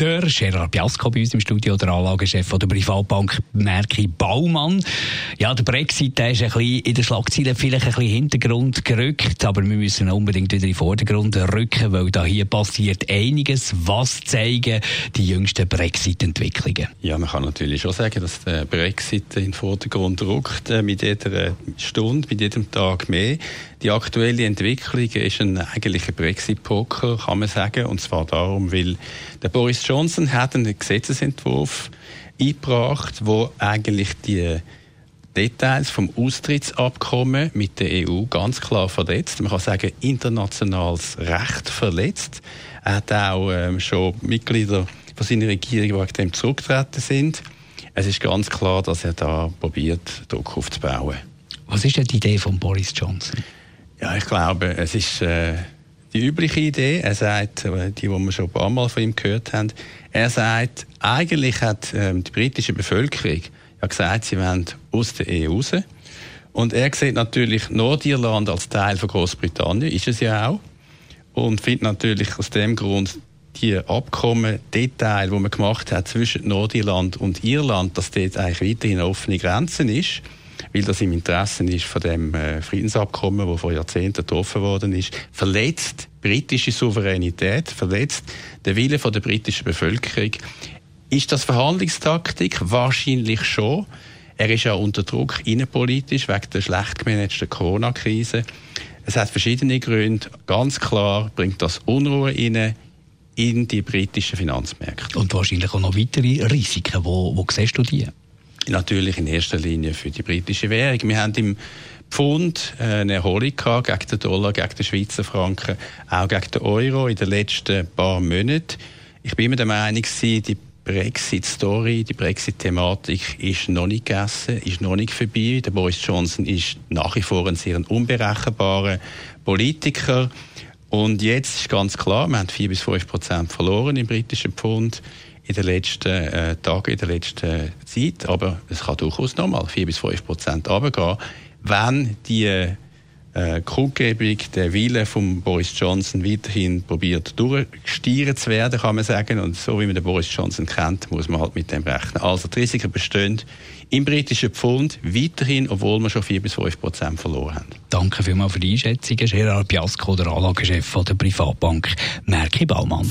der Gerard Biasco bei uns im Studio, der Anlagechef der Privatbank Merki Baumann. Ja, der Brexit der ist ein bisschen in der Schlagzeile vielleicht ein bisschen Hintergrund gerückt, aber wir müssen unbedingt wieder in den Vordergrund rücken, weil da hier passiert einiges. Was zeigen die jüngsten Brexit-Entwicklungen? Ja, man kann natürlich schon sagen, dass der Brexit in den Vordergrund rückt, äh, mit jeder Stunde, mit jedem Tag mehr. Die aktuelle Entwicklung ist ein eigentlicher Brexit-Poker, kann man sagen, und zwar darum, weil der Boris Johnson hat einen Gesetzesentwurf eingebracht, wo eigentlich die Details vom Austrittsabkommen mit der EU ganz klar verletzt. Man kann sagen, internationales Recht verletzt. Er hat auch ähm, schon Mitglieder von seiner Regierung, die wegen dem zurückgetreten sind. Es ist ganz klar, dass er da probiert, Druck aufzubauen. Was ist denn die Idee von Boris Johnson? Ja, ich glaube, es ist äh, die übliche Idee. Er sagt, äh, die, die wir schon ein paar Mal von ihm gehört haben, er sagt, eigentlich hat ähm, die britische Bevölkerung ja gesagt, sie wollen aus der EU raus. Und er sieht natürlich Nordirland als Teil von Großbritannien, ist es ja auch. Und findet natürlich aus dem Grund die Abkommen, Detail, die man gemacht hat zwischen Nordirland und Irland, dass dort eigentlich weiterhin offene Grenzen ist weil das im Interesse ist von dem äh, Friedensabkommen, das vor Jahrzehnten getroffen worden ist, verletzt britische Souveränität, verletzt den Willen der britischen Bevölkerung. Ist das Verhandlungstaktik? Wahrscheinlich schon. Er ist ja unter Druck innenpolitisch wegen der schlecht gemanagten Corona-Krise. Es hat verschiedene Gründe. Ganz klar bringt das Unruhe rein in die britischen Finanzmärkte. Und wahrscheinlich auch noch weitere Risiken. Wo, wo siehst du die? Natürlich in erster Linie für die britische Währung. Wir haben im Pfund äh, eine Erholung gehabt gegen den Dollar, gegen den Schweizer Franken, auch gegen den Euro in den letzten paar Monaten. Ich bin mir der Meinung, die Brexit-Story, die Brexit-Thematik ist noch nicht gegessen, ist noch nicht vorbei. Der Boris Johnson ist nach wie vor ein sehr unberechenbarer Politiker. Und jetzt ist ganz klar, wir haben vier bis fünf Prozent verloren im britischen Pfund in den letzten äh, Tagen, in der letzten Zeit. Aber es kann durchaus nochmal 4 bis 5 Prozent runtergehen, wenn die äh, Kundgebung, der Wille von Boris Johnson weiterhin probiert durchgestieren zu werden, kann man sagen. Und so wie man den Boris Johnson kennt, muss man halt mit dem rechnen. Also die Risiken bestehen im britischen Pfund weiterhin, obwohl wir schon 4 bis 5 Prozent verloren haben. Danke vielmals für die Einschätzung. Gerard Piasco, der Anlagechef der Privatbank Merki Baumann.